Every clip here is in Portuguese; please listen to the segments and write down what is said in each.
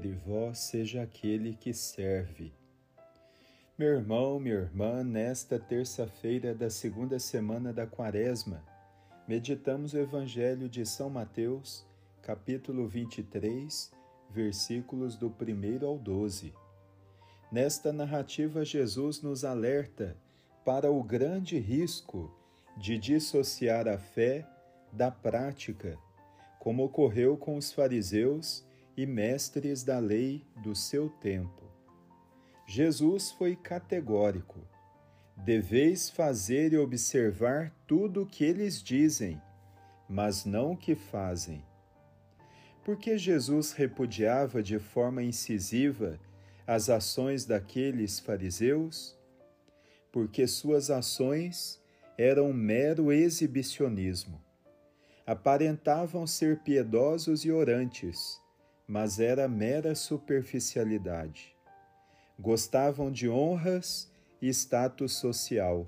entre vós seja aquele que serve. Meu irmão, minha irmã, nesta terça-feira da segunda semana da Quaresma, meditamos o Evangelho de São Mateus, capítulo 23, versículos do 1 ao 12. Nesta narrativa, Jesus nos alerta para o grande risco de dissociar a fé da prática como ocorreu com os fariseus e mestres da lei do seu tempo. Jesus foi categórico: deveis fazer e observar tudo o que eles dizem, mas não o que fazem. Porque Jesus repudiava de forma incisiva as ações daqueles fariseus? Porque suas ações eram mero exibicionismo aparentavam ser piedosos e orantes, mas era mera superficialidade. Gostavam de honras e status social.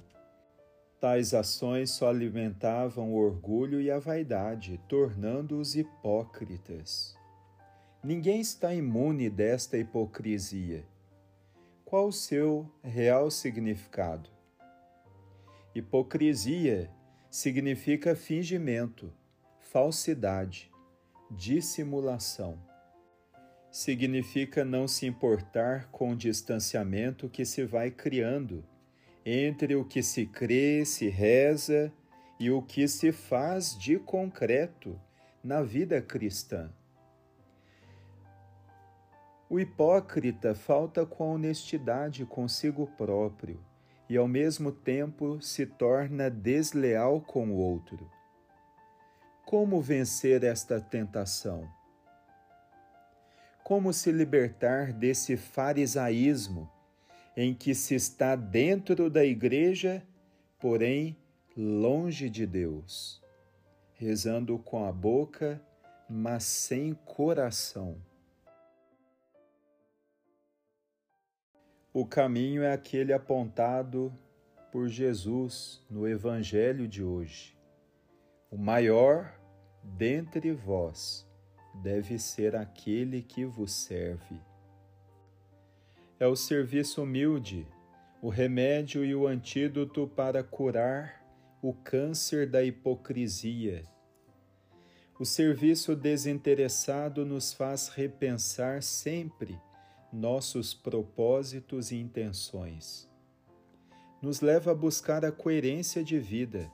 Tais ações só alimentavam o orgulho e a vaidade, tornando-os hipócritas. Ninguém está imune desta hipocrisia. Qual o seu real significado? Hipocrisia significa fingimento falsidade, dissimulação. Significa não se importar com o distanciamento que se vai criando entre o que se crê, se reza e o que se faz de concreto na vida cristã. O hipócrita falta com a honestidade consigo próprio e, ao mesmo tempo, se torna desleal com o outro. Como vencer esta tentação? Como se libertar desse farisaísmo em que se está dentro da igreja, porém longe de Deus, rezando com a boca, mas sem coração? O caminho é aquele apontado por Jesus no Evangelho de hoje. O maior dentre vós deve ser aquele que vos serve. É o serviço humilde, o remédio e o antídoto para curar o câncer da hipocrisia. O serviço desinteressado nos faz repensar sempre nossos propósitos e intenções. Nos leva a buscar a coerência de vida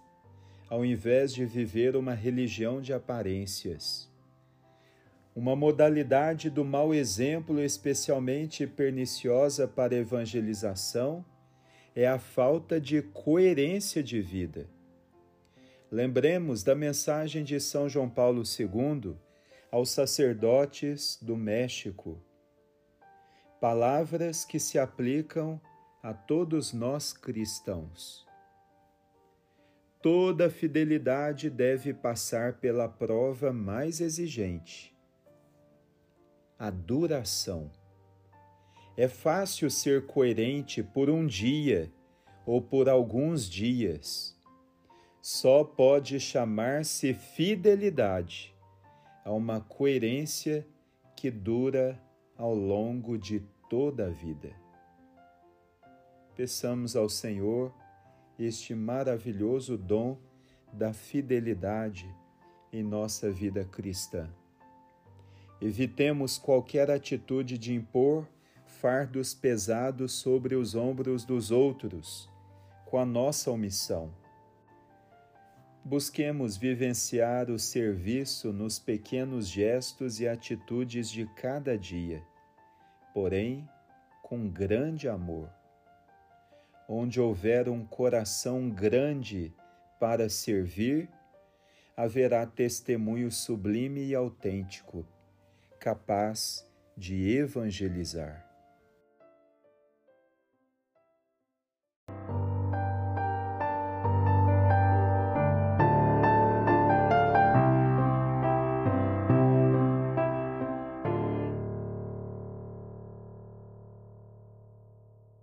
ao invés de viver uma religião de aparências. Uma modalidade do mau exemplo especialmente perniciosa para a evangelização é a falta de coerência de vida. Lembremos da mensagem de São João Paulo II aos sacerdotes do México. Palavras que se aplicam a todos nós cristãos. Toda fidelidade deve passar pela prova mais exigente, a duração. É fácil ser coerente por um dia ou por alguns dias. Só pode chamar-se fidelidade a uma coerência que dura ao longo de toda a vida. Peçamos ao Senhor este maravilhoso dom da fidelidade em nossa vida cristã. Evitemos qualquer atitude de impor fardos pesados sobre os ombros dos outros, com a nossa omissão. Busquemos vivenciar o serviço nos pequenos gestos e atitudes de cada dia, porém com grande amor onde houver um coração grande para servir, haverá testemunho sublime e autêntico, capaz de evangelizar.